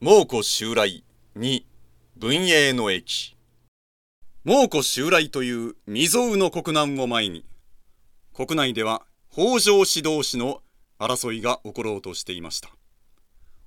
蒙古襲来2文英の駅。蒙古襲来という未曾有の国難を前に国内では北条氏同士の争いが起ころうとしていました。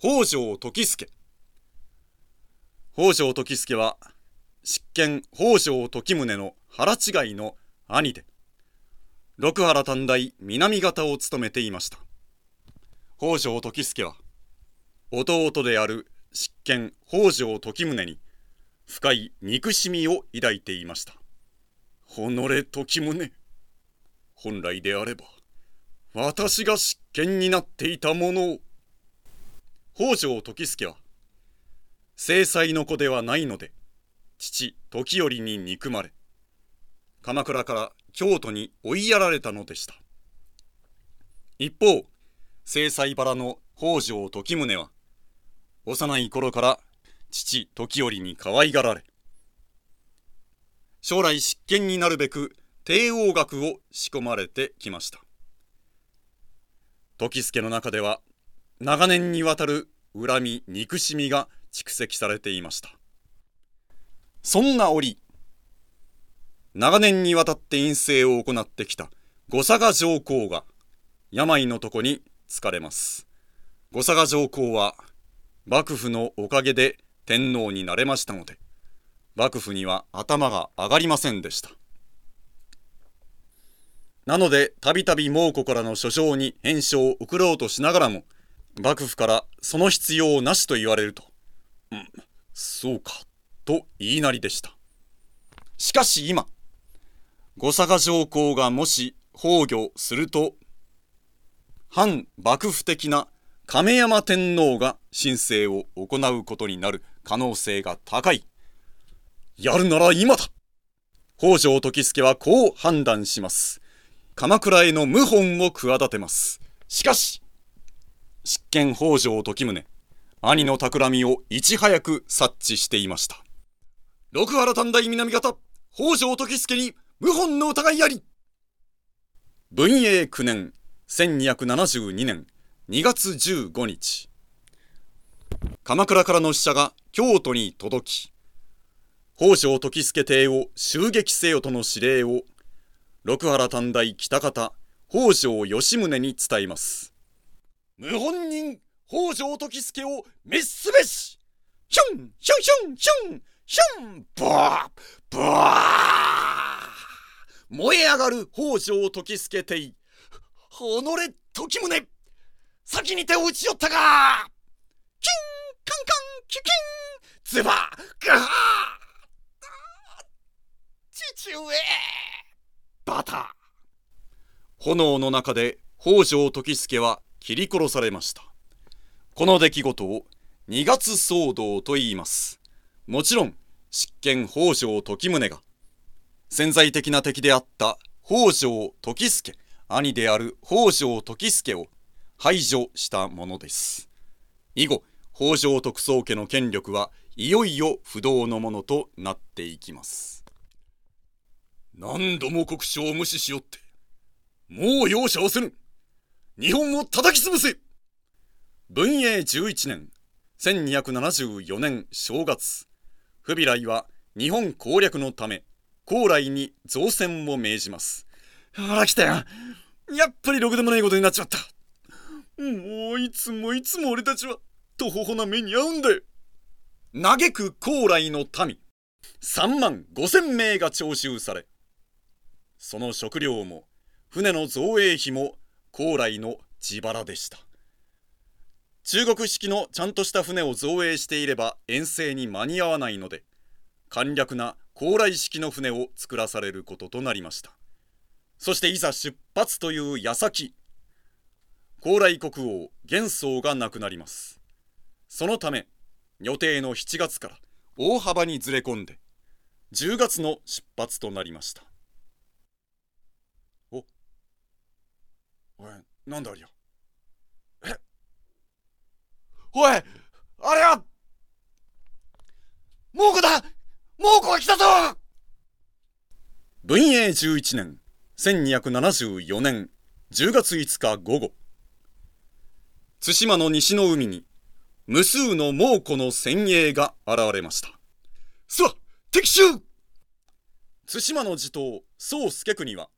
北条時助。北条時助は執権北条時宗の腹違いの兄で六原短大南方を務めていました。北条時助は弟である執権北条時宗に深い憎しみを抱いていました。己時宗。本来であれば私が執権になっていたものを。北条時助は正妻の子ではないので父時頼に憎まれ鎌倉から京都に追いやられたのでした。一方正妻原の北条時宗は幼い頃から父時頼に可愛がられ。将来執権になるべく帝王学を仕込まれてきました。時助の中では長年にわたる恨み憎しみが蓄積されていました。そんな折長年にわたって陰性を行ってきた五佐賀上皇が病のとこに疲れます。五佐賀上皇は幕府のおかげで天皇になれましたので幕府には頭が上がりませんでした。なのでたびたび蒙古からの書状に返書を送ろうとしながらも幕府からその必要なしと言われると「うんそうか」と言いなりでした。しかし今五佐賀上皇がもし崩御すると反幕府的な亀山天皇が申請を行うことになる可能性が高い。やるなら今だ。北条時助はこう判断します。鎌倉への謀反を企てます。しかし執権北条時宗兄の企みをいち早く察知していました。六原短大南方北条時助に謀反の疑いあり。文永9年1272年2月15日。鎌倉からの使者が京都に届き北条時助邸を襲撃せよとの指令を六原短大北方北条義宗に伝えます。謀反人北条時助を滅すべし。ヒュンヒュンヒュンヒュンヒュンブワーブワー。燃え上がる北条時助邸己時宗。先に手を打ち寄ったかキンカンカンキュキンズバガハ父上。バタ炎の中で北条時助は切り殺されました。この出来事を二月騒動と言います。もちろん執権北条時宗が潜在的な敵であった北条時助兄である北条時助を排除したものです。以後北条徳宗家の権力はいよいよ不動のものとなっていきます。何度も国書を無視しよってもう容赦をせぬ日本を叩き潰せ。文永11年1274年正月不備来は日本攻略のため高麗に造船を命じます。あら来たよ。やっぱりろくでもないことになっちまった。もういつもいつも俺たちはとほほな目に遭うんだよ。嘆く高麗の民。3万5千名が徴収され。その食料も船の造営費も高麗の自腹でした。中国式のちゃんとした船を造営していれば遠征に間に合わないので簡略な高麗式の船を作らされることとなりました。そしていざ出発という矢先高麗国王元宗が亡くなります。そのため予定の7月から大幅にずれ込んで10月の出発となりました。おおいなんだありゃ。え？おいあれは猛虎だ！猛虎が来たぞ！文永11年1274年10月5日午後。対馬の西の海に無数の猛虎の先鋭が現れました。さあ敵襲!対馬の地頭宗助国は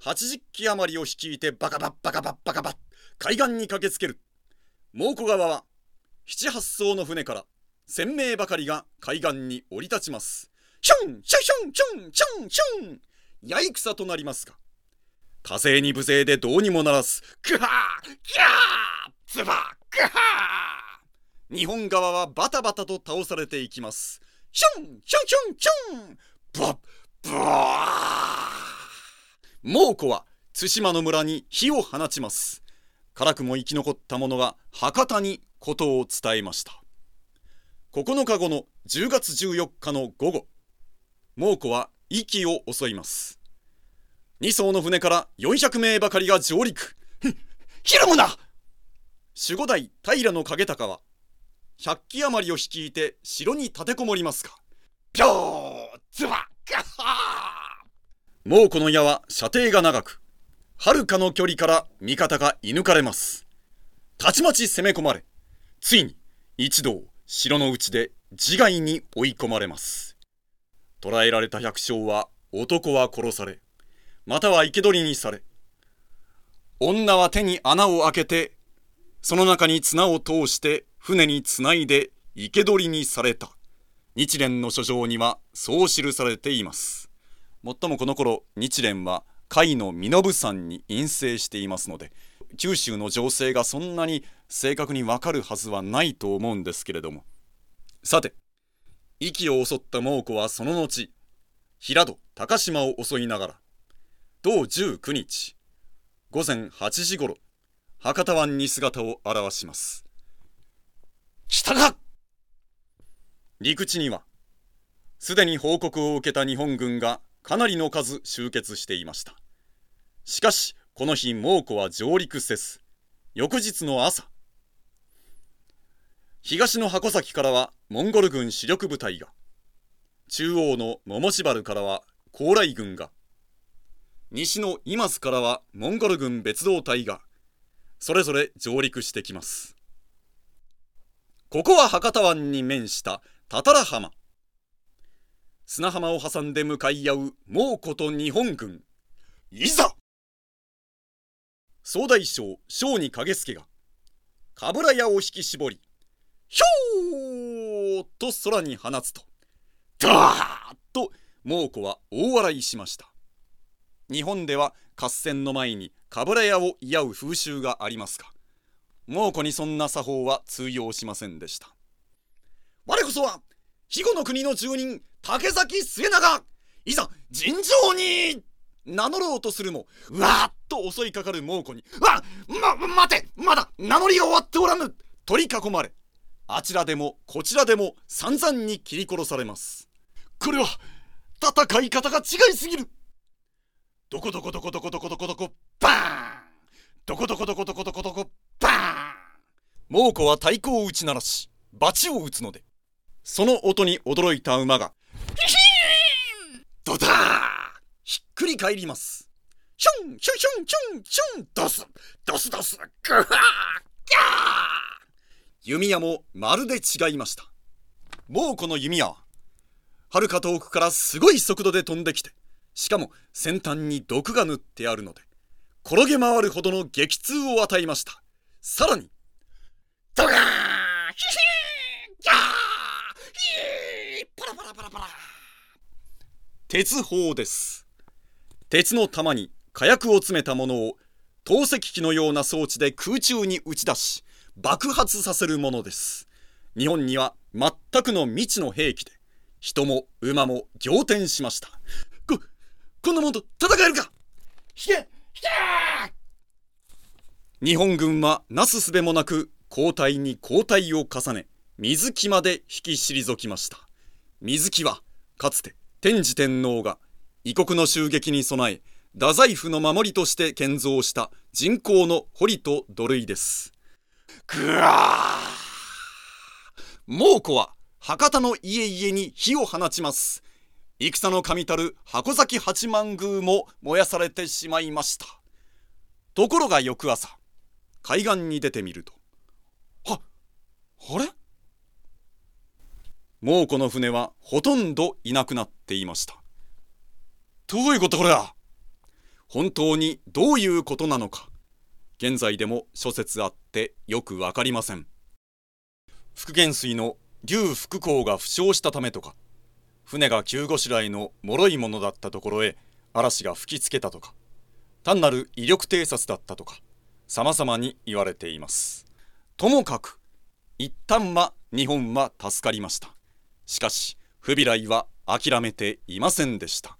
80機余りを率いてバカバッバカバッバカバッ海岸に駆けつける。猛虎側は七八艘の船から1000名ばかりが海岸に降り立ちます。ヒョンシャヒョンヒョンヒョンヒョンやい草となりますが火星に無勢でどうにもならずクハーキャー!ズバクハー!日本側はバタバタと倒されていきます。ヒョンヒョンヒョンヒョンバッブワー猛虎は対馬の村に火を放ちます。辛くも生き残った者が博多にことを伝えました。9日後の10月14日の午後猛虎は壱岐を襲います。2艘の船から400名ばかりが上陸。ひらむな!守護代平景隆は100機余りを率いて城に立てこもりますがぴょーズバッ猛虎の矢は射程が長く遥かの距離から味方が射抜かれます。たちまち攻め込まれついに一同城の内で自害に追い込まれます。捕らえられた百姓は男は殺されまたは生け捕りにされ女は手に穴を開けてその中に綱を通して船につないで生け捕りにされた。日蓮の書状にはそう記されています。もっともこの頃日蓮は甲斐の身延山に陰性していますので九州の情勢がそんなに正確にわかるはずはないと思うんですけれども。さて息を襲った猛虎はその後平戸高島を襲いながら同19日午前8時ごろ博多湾に姿を現します。来が陸地にはすでに報告を受けた日本軍がかなりの数集結していました。しかしこの日猛虎は上陸せず翌日の朝東の箱崎からはモンゴル軍主力部隊が中央の桃柴からは高麗軍が西の今津からはモンゴル軍別動隊がそれぞれ上陸してきます。ここは博多湾に面した多々良浜。砂浜を挟んで向かい合う猛虎と日本軍。いざ！総大将小に影助が鏑屋を引き絞りひょーと空に放つとダーッと猛虎は大笑いしました。日本では合戦の前に鏑屋を祝う風習がありますが猛虎にそんな作法は通用しませんでした。我こそは肥後の国の住人竹崎末永。いざ尋常に名乗ろうとするもうわーっと襲いかかる猛虎に「わま待てまだ名乗りが終わっておらぬ!」取り囲まれあちらでもこちらでも散々に切り殺されます。これは戦い方が違いすぎる。どこどこどこどこどこどこどこバーンどこどこどこどこどこどこバーン猛虎は太鼓を打ち鳴らし罰を打つのでその音に驚いた馬がヒヒーンドダーひっくり返りますヒョンヒョンヒョンヒョンヒョンドスドスドスグハーギャー弓矢もまるで違いました猛虎の弓矢ははるか遠くからすごい速度で飛んできてしかも先端に毒が塗ってあるので転げ回るほどの激痛を与えました。さらにドガーヒヒーギャーヒーパラパラパラパラ。鉄砲です。鉄の弾に火薬を詰めたものを投石機のような装置で空中に打ち出し爆発させるものです。日本には全くの未知の兵器で人も馬も仰天しましたここんなもんと戦えるか？引け！引け！日本軍はなすすべもなく交代に交代を重ね水木まで引き退きました。水木はかつて天智天皇が異国の襲撃に備え太宰府の守りとして建造した人工の堀と土塁です。ぐわ猛虎は博多の家々に火を放ちます戦の神たる箱崎八幡宮も燃やされてしまいました。ところが翌朝海岸に出てみるとはあれ？もうこの船はほとんどいなくなっていました。どういうことこれだ？本当にどういうことなのか？現在でも諸説あってよくわかりません。復元水の劉福光が負傷したためとか船が急ごしらえの脆いものだったところへ嵐が吹きつけたとか単なる威力偵察だったとか様々に言われています。ともかく一旦は日本は助かりました。しかしフビライは諦めていませんでした。